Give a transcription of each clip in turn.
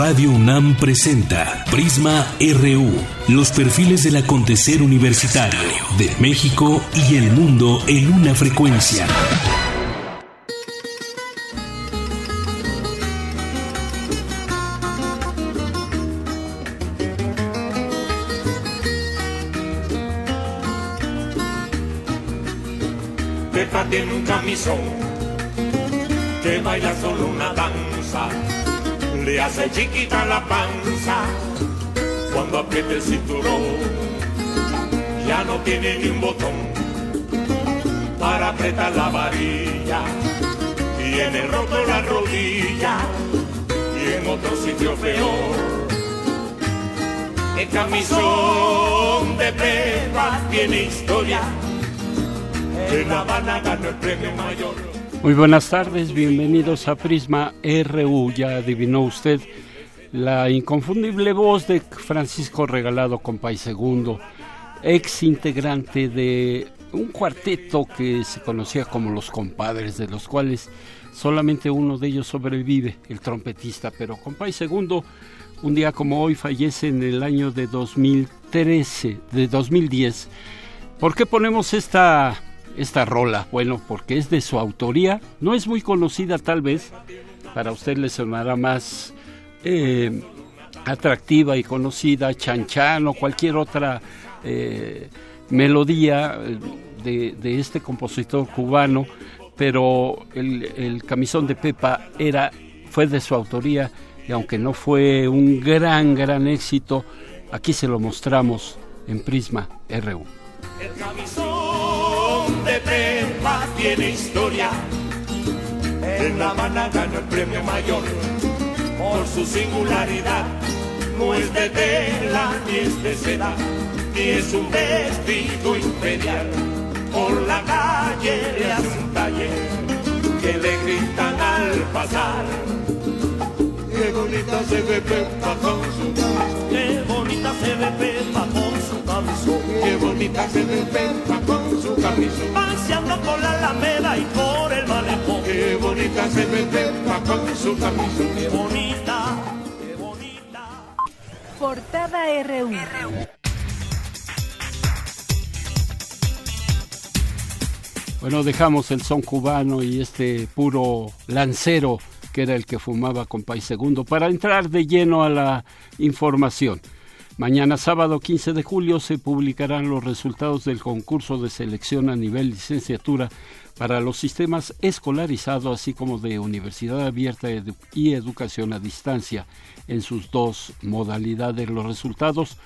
Radio UNAM presenta Prisma RU, los perfiles del acontecer universitario de México y el mundo en una frecuencia. Pepa tiene un camisón que baila solo una danza le hace chiquita la panza cuando apriete el cinturón. Ya no tiene ni un botón para apretar la varilla. Tiene roto la rodilla y en otro sitio peor. El camisón de Pepa tiene historia. En La Habana ganó el premio mayor. Muy buenas tardes, bienvenidos a Prisma RU. Ya adivinó usted la inconfundible voz de Francisco Regalado Compay Segundo, ex integrante de un cuarteto que se conocía como Los Compadres, de los cuales solamente uno de ellos sobrevive, el trompetista. Pero Compay Segundo, un día como hoy, fallece en el año de 2013, de 2010. ¿Por qué ponemos esta esta rola? Bueno, porque es de su autoría, no es muy conocida tal vez, para usted le sonará más eh, atractiva y conocida, Chan o cualquier otra eh, melodía de, de, este compositor cubano, pero el, camisón de Pepa era, fue de su autoría y aunque no fue un gran, gran éxito, aquí se lo mostramos en Prisma RU. El Tiene historia. En La Habana ganó el premio mayor por su singularidad. No es de tela ni es de seda, ni es un vestido imperial. Por la calle le hace un taller que le gritan al pasar. Qué bonita se ve Pepa con su Qué bonita se ve Pepa con su camisón. Qué bonita se ve Pepa con su camisón. Paseando por la Alameda y por el malecón. Qué bonita se ve Pepa con su camisón. Qué bonita, qué bonita. Portada RU. Bueno, dejamos el son cubano y este puro lancero que era el que fumaba con País Segundo, para entrar de lleno a la información. Mañana sábado 15 de julio se publicarán los resultados del concurso de selección a nivel licenciatura para los sistemas escolarizados, así como de universidad abierta y educación a distancia en sus dos modalidades. Los resultados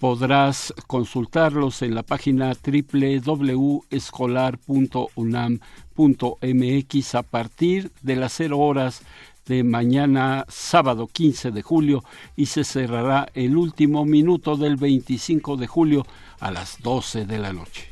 podrás consultarlos en la página www.escolar.unam.mx a partir de las 0 horas de mañana sábado 15 de julio y se cerrará el último minuto del 25 de julio a las 12 de la noche.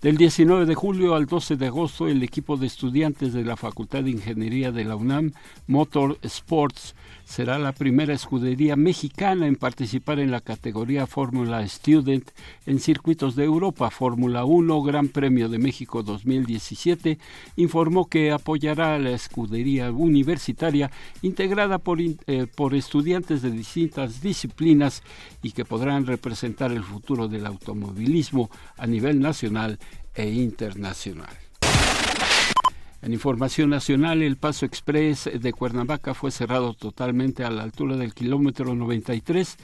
Del 19 de julio al 12 de agosto, el equipo de estudiantes de la Facultad de Ingeniería de la UNAM, Motor Sports, será la primera escudería mexicana en participar en la categoría Fórmula Student en circuitos de Europa. Fórmula 1, Gran Premio de México 2017, informó que apoyará a la escudería universitaria integrada por, eh, por estudiantes de distintas disciplinas y que podrán representar el futuro del automovilismo a nivel nacional e internacional. En información nacional, el paso express de Cuernavaca fue cerrado totalmente a la altura del kilómetro 93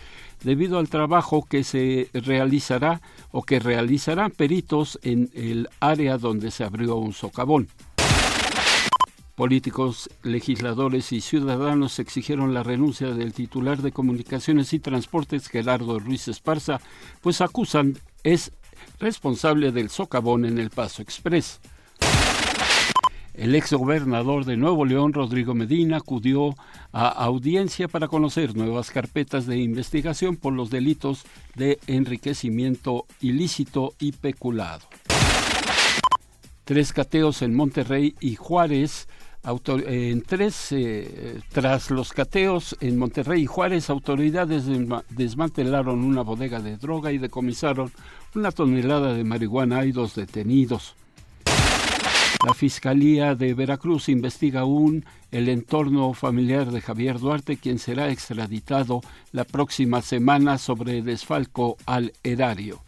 debido al trabajo que se realizará o que realizarán peritos en el área donde se abrió un socavón. Políticos, legisladores y ciudadanos exigieron la renuncia del titular de Comunicaciones y Transportes, Gerardo Ruiz Esparza, pues acusan es responsable del socavón en el Paso Express. El ex gobernador de Nuevo León, Rodrigo Medina, acudió a audiencia para conocer nuevas carpetas de investigación por los delitos de enriquecimiento ilícito y peculado. Tres cateos en Monterrey y Juárez. En tres, eh, tras los cateos en Monterrey y Juárez, autoridades desmantelaron una bodega de droga y decomisaron una tonelada de marihuana y dos detenidos. La Fiscalía de Veracruz investiga aún el entorno familiar de Javier Duarte, quien será extraditado la próxima semana sobre desfalco al erario.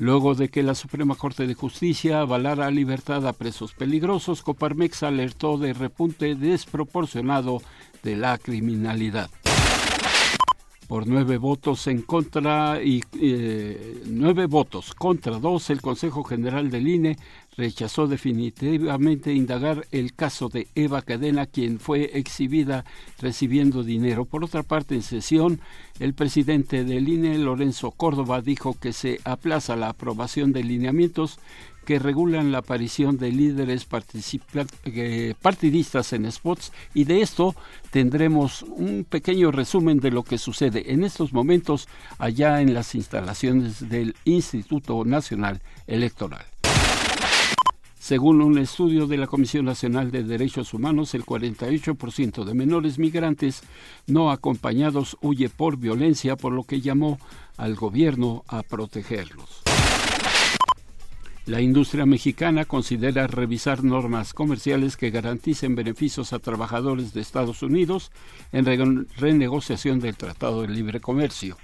Luego de que la Suprema Corte de Justicia avalara libertad a presos peligrosos, Coparmex alertó de repunte desproporcionado de la criminalidad. Por nueve votos en contra y eh, nueve votos contra dos, el Consejo General del INE rechazó definitivamente indagar el caso de Eva Cadena, quien fue exhibida recibiendo dinero. Por otra parte, en sesión, el presidente del INE, Lorenzo Córdoba, dijo que se aplaza la aprobación de lineamientos que regulan la aparición de líderes eh, partidistas en spots y de esto tendremos un pequeño resumen de lo que sucede en estos momentos allá en las instalaciones del Instituto Nacional Electoral. Según un estudio de la Comisión Nacional de Derechos Humanos, el 48% de menores migrantes no acompañados huye por violencia, por lo que llamó al gobierno a protegerlos. La industria mexicana considera revisar normas comerciales que garanticen beneficios a trabajadores de Estados Unidos en renegociación del Tratado de Libre Comercio.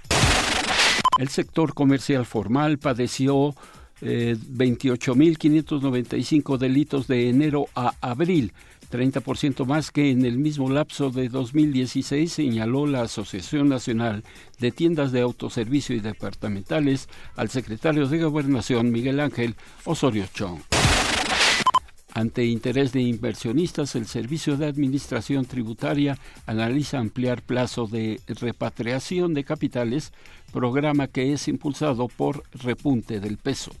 El sector comercial formal padeció 28.595 eh, delitos de enero a abril, 30% más que en el mismo lapso de 2016, señaló la Asociación Nacional de Tiendas de Autoservicio y Departamentales al secretario de Gobernación Miguel Ángel Osorio Chong. Ante interés de inversionistas, el Servicio de Administración Tributaria analiza ampliar plazo de repatriación de capitales, programa que es impulsado por repunte del peso.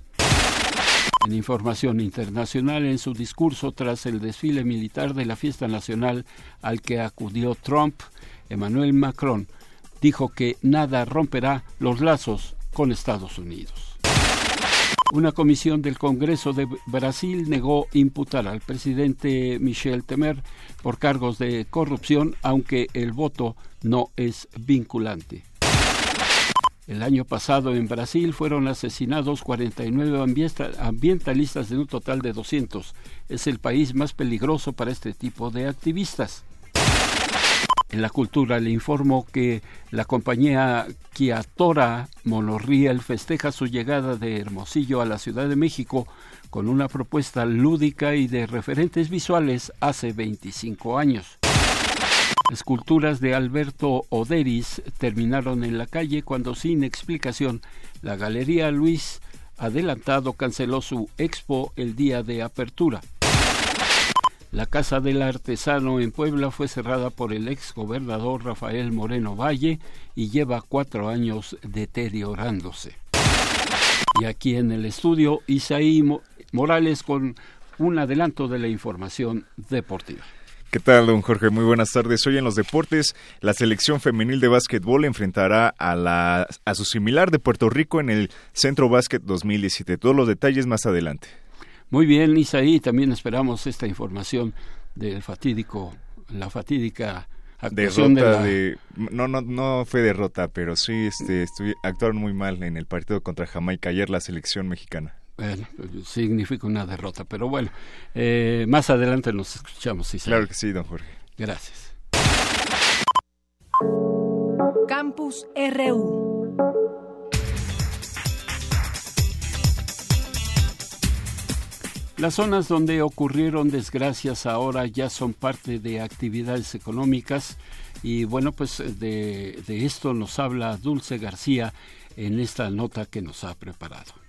En información internacional, en su discurso tras el desfile militar de la fiesta nacional al que acudió Trump, Emmanuel Macron dijo que nada romperá los lazos con Estados Unidos. Una comisión del Congreso de Brasil negó imputar al presidente Michel Temer por cargos de corrupción, aunque el voto no es vinculante. El año pasado en Brasil fueron asesinados 49 ambientalistas de un total de 200. Es el país más peligroso para este tipo de activistas. En la cultura le informo que la compañía Kiatora Monorriel festeja su llegada de Hermosillo a la Ciudad de México con una propuesta lúdica y de referentes visuales hace 25 años. Esculturas de Alberto Oderis terminaron en la calle cuando sin explicación la Galería Luis Adelantado canceló su expo el día de apertura. La Casa del Artesano en Puebla fue cerrada por el ex gobernador Rafael Moreno Valle y lleva cuatro años deteriorándose. Y aquí en el estudio, Isaí Morales con un adelanto de la información deportiva. ¿Qué tal, don Jorge? Muy buenas tardes. Hoy en los deportes, la selección femenil de básquetbol enfrentará a, la, a su similar de Puerto Rico en el Centro Básquet 2017. Todos los detalles más adelante. Muy bien, Isaí, también esperamos esta información del fatídico, la fatídica actuación derrota de, no no no fue derrota pero sí este actuaron muy mal en el partido contra Jamaica ayer la selección mexicana bueno, significa una derrota, pero bueno, eh, más adelante nos escuchamos. Claro que sí, don Jorge. Gracias. Campus RU. Las zonas donde ocurrieron desgracias ahora ya son parte de actividades económicas y bueno, pues de, de esto nos habla Dulce García en esta nota que nos ha preparado.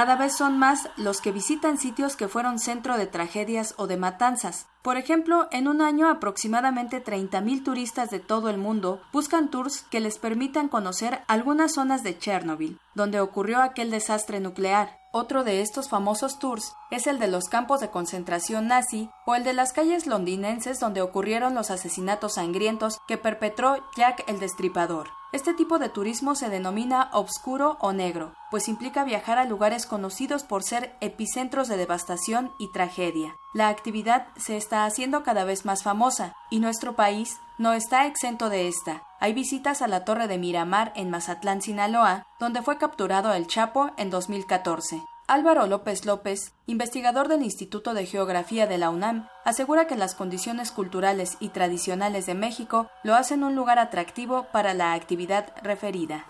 Cada vez son más los que visitan sitios que fueron centro de tragedias o de matanzas. Por ejemplo, en un año aproximadamente 30.000 turistas de todo el mundo buscan tours que les permitan conocer algunas zonas de Chernobyl, donde ocurrió aquel desastre nuclear. Otro de estos famosos tours es el de los campos de concentración nazi o el de las calles londinenses donde ocurrieron los asesinatos sangrientos que perpetró Jack el Destripador. Este tipo de turismo se denomina obscuro o negro, pues implica viajar a lugares conocidos por ser epicentros de devastación y tragedia. La actividad se está haciendo cada vez más famosa y nuestro país no está exento de esta. Hay visitas a la Torre de Miramar en Mazatlán, Sinaloa, donde fue capturado el Chapo en 2014. Álvaro López López, investigador del Instituto de Geografía de la UNAM, asegura que las condiciones culturales y tradicionales de México lo hacen un lugar atractivo para la actividad referida.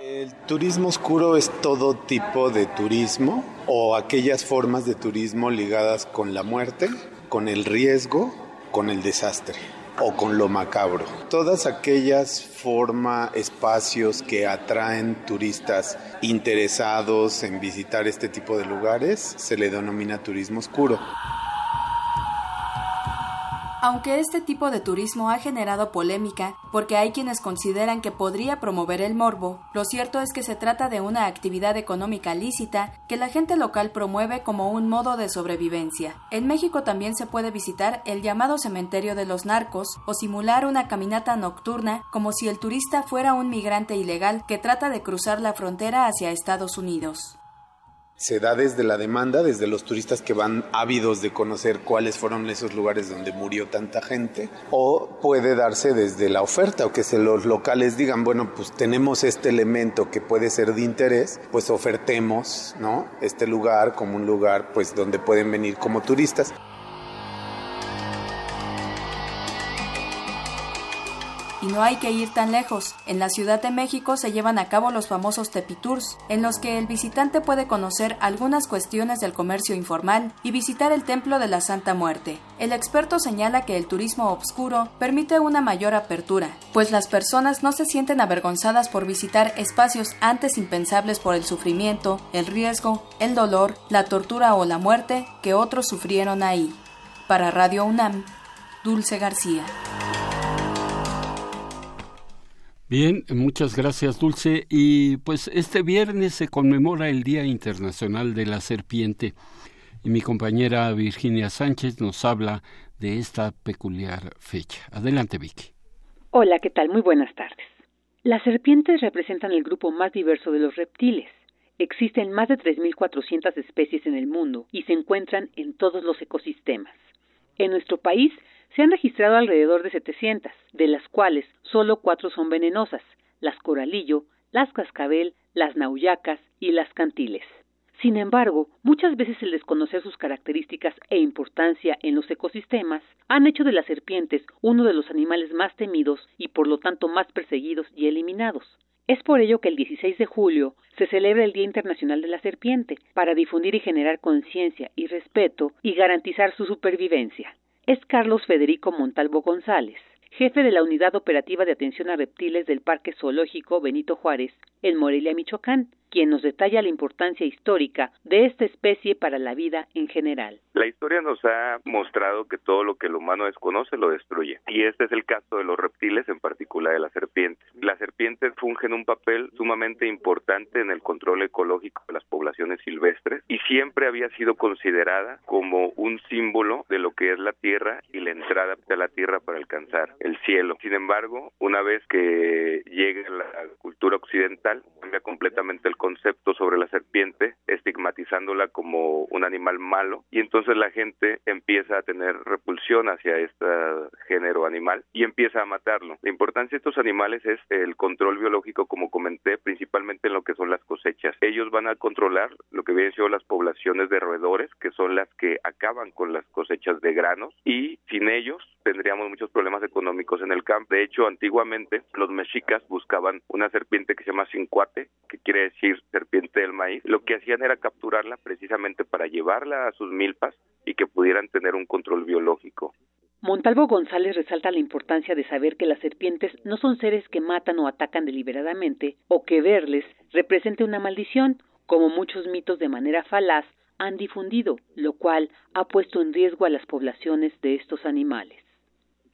El turismo oscuro es todo tipo de turismo o aquellas formas de turismo ligadas con la muerte, con el riesgo, con el desastre o con lo macabro. Todas aquellas formas, espacios que atraen turistas interesados en visitar este tipo de lugares se le denomina turismo oscuro. Aunque este tipo de turismo ha generado polémica, porque hay quienes consideran que podría promover el morbo, lo cierto es que se trata de una actividad económica lícita que la gente local promueve como un modo de sobrevivencia. En México también se puede visitar el llamado cementerio de los narcos o simular una caminata nocturna como si el turista fuera un migrante ilegal que trata de cruzar la frontera hacia Estados Unidos se da desde la demanda, desde los turistas que van ávidos de conocer cuáles fueron esos lugares donde murió tanta gente, o puede darse desde la oferta, o que se los locales digan, bueno, pues tenemos este elemento que puede ser de interés, pues ofertemos, ¿no? Este lugar como un lugar, pues donde pueden venir como turistas. Y no hay que ir tan lejos. En la Ciudad de México se llevan a cabo los famosos Tepitours, en los que el visitante puede conocer algunas cuestiones del comercio informal y visitar el Templo de la Santa Muerte. El experto señala que el turismo obscuro permite una mayor apertura, pues las personas no se sienten avergonzadas por visitar espacios antes impensables por el sufrimiento, el riesgo, el dolor, la tortura o la muerte que otros sufrieron ahí. Para Radio UNAM, Dulce García. Bien, muchas gracias Dulce. Y pues este viernes se conmemora el Día Internacional de la Serpiente y mi compañera Virginia Sánchez nos habla de esta peculiar fecha. Adelante Vicky. Hola, ¿qué tal? Muy buenas tardes. Las serpientes representan el grupo más diverso de los reptiles. Existen más de 3.400 especies en el mundo y se encuentran en todos los ecosistemas. En nuestro país se han registrado alrededor de 700, de las cuales solo cuatro son venenosas, las coralillo, las cascabel, las nauyacas y las cantiles. Sin embargo, muchas veces el desconocer sus características e importancia en los ecosistemas han hecho de las serpientes uno de los animales más temidos y por lo tanto más perseguidos y eliminados. Es por ello que el 16 de julio se celebra el Día Internacional de la Serpiente, para difundir y generar conciencia y respeto y garantizar su supervivencia es Carlos Federico Montalvo González, jefe de la Unidad Operativa de Atención a Reptiles del Parque Zoológico Benito Juárez, en Morelia, Michoacán, quien nos detalla la importancia histórica de esta especie para la vida en general. La historia nos ha mostrado que todo lo que el humano desconoce lo destruye. Y este es el caso de los reptiles, en particular de las serpientes. Las serpientes fungen un papel sumamente importante en el control ecológico de las poblaciones silvestres y siempre había sido considerada como un símbolo de lo que es la tierra y la entrada de la tierra para alcanzar el cielo. Sin embargo, una vez que llega la cultura occidental, cambia completamente el concepto sobre la serpiente, estigmatizándola como un animal malo, y entonces la gente empieza a tener repulsión hacia este género animal y empieza a matarlo. La importancia de estos animales es el control biológico, como comenté, principalmente en lo que son las cosechas. Ellos van a controlar lo que vienen siendo las poblaciones de roedores, que son las que acaban con las cosechas de granos, y sin ellos tendríamos muchos problemas económicos en el campo. De hecho, antiguamente los mexicas buscaban una serpiente que se llama cincuate, que quiere decir serpiente del maíz, lo que hacían era capturarla precisamente para llevarla a sus milpas y que pudieran tener un control biológico. Montalvo González resalta la importancia de saber que las serpientes no son seres que matan o atacan deliberadamente o que verles represente una maldición, como muchos mitos de manera falaz han difundido, lo cual ha puesto en riesgo a las poblaciones de estos animales.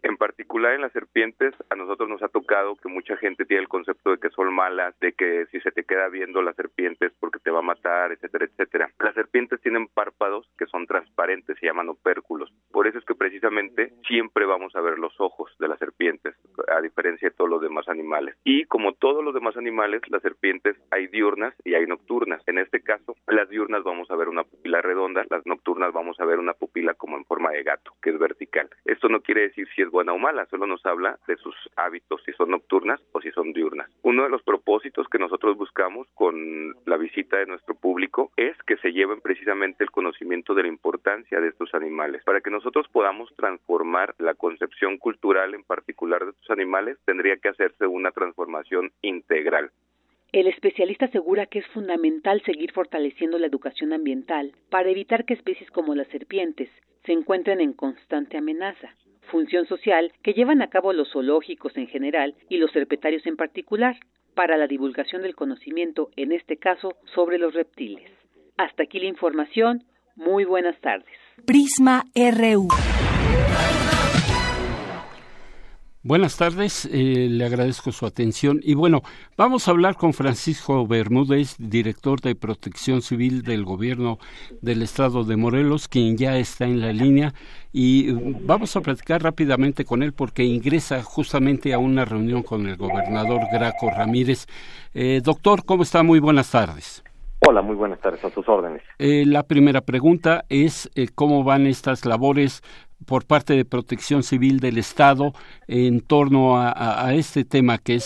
En particular en las serpientes, a nosotros nos ha tocado que mucha gente tiene el concepto de que son malas, de que si se te queda viendo las serpientes porque te va a matar, etcétera, etcétera. Las serpientes tienen párpados que son transparentes, se llaman opérculos. Por eso es que precisamente siempre vamos a ver los ojos de las serpientes, a diferencia de todos los demás animales. Y como todos los demás animales, las serpientes hay diurnas y hay nocturnas. En este caso, las diurnas vamos a ver una pupila redonda, las nocturnas vamos a ver una pupila como en forma de gato, que es vertical. Esto no quiere decir si es buena o mala, solo nos habla de sus hábitos, si son nocturnas o si son diurnas. Uno de los propósitos que nosotros buscamos con la visita de nuestro público es que se lleven precisamente el conocimiento de la importancia de estos animales. Para que nosotros podamos transformar la concepción cultural en particular de estos animales, tendría que hacerse una transformación integral. El especialista asegura que es fundamental seguir fortaleciendo la educación ambiental para evitar que especies como las serpientes se encuentren en constante amenaza, función social que llevan a cabo los zoológicos en general y los herpetarios en particular, para la divulgación del conocimiento, en este caso, sobre los reptiles. Hasta aquí la información. Muy buenas tardes. Prisma RU. Buenas tardes, eh, le agradezco su atención y bueno, vamos a hablar con Francisco Bermúdez, director de Protección Civil del Gobierno del Estado de Morelos, quien ya está en la línea y vamos a platicar rápidamente con él porque ingresa justamente a una reunión con el gobernador Graco Ramírez. Eh, doctor, ¿cómo está? Muy buenas tardes. Hola, muy buenas tardes, a sus órdenes. Eh, la primera pregunta es cómo van estas labores por parte de Protección Civil del Estado en torno a, este tema que es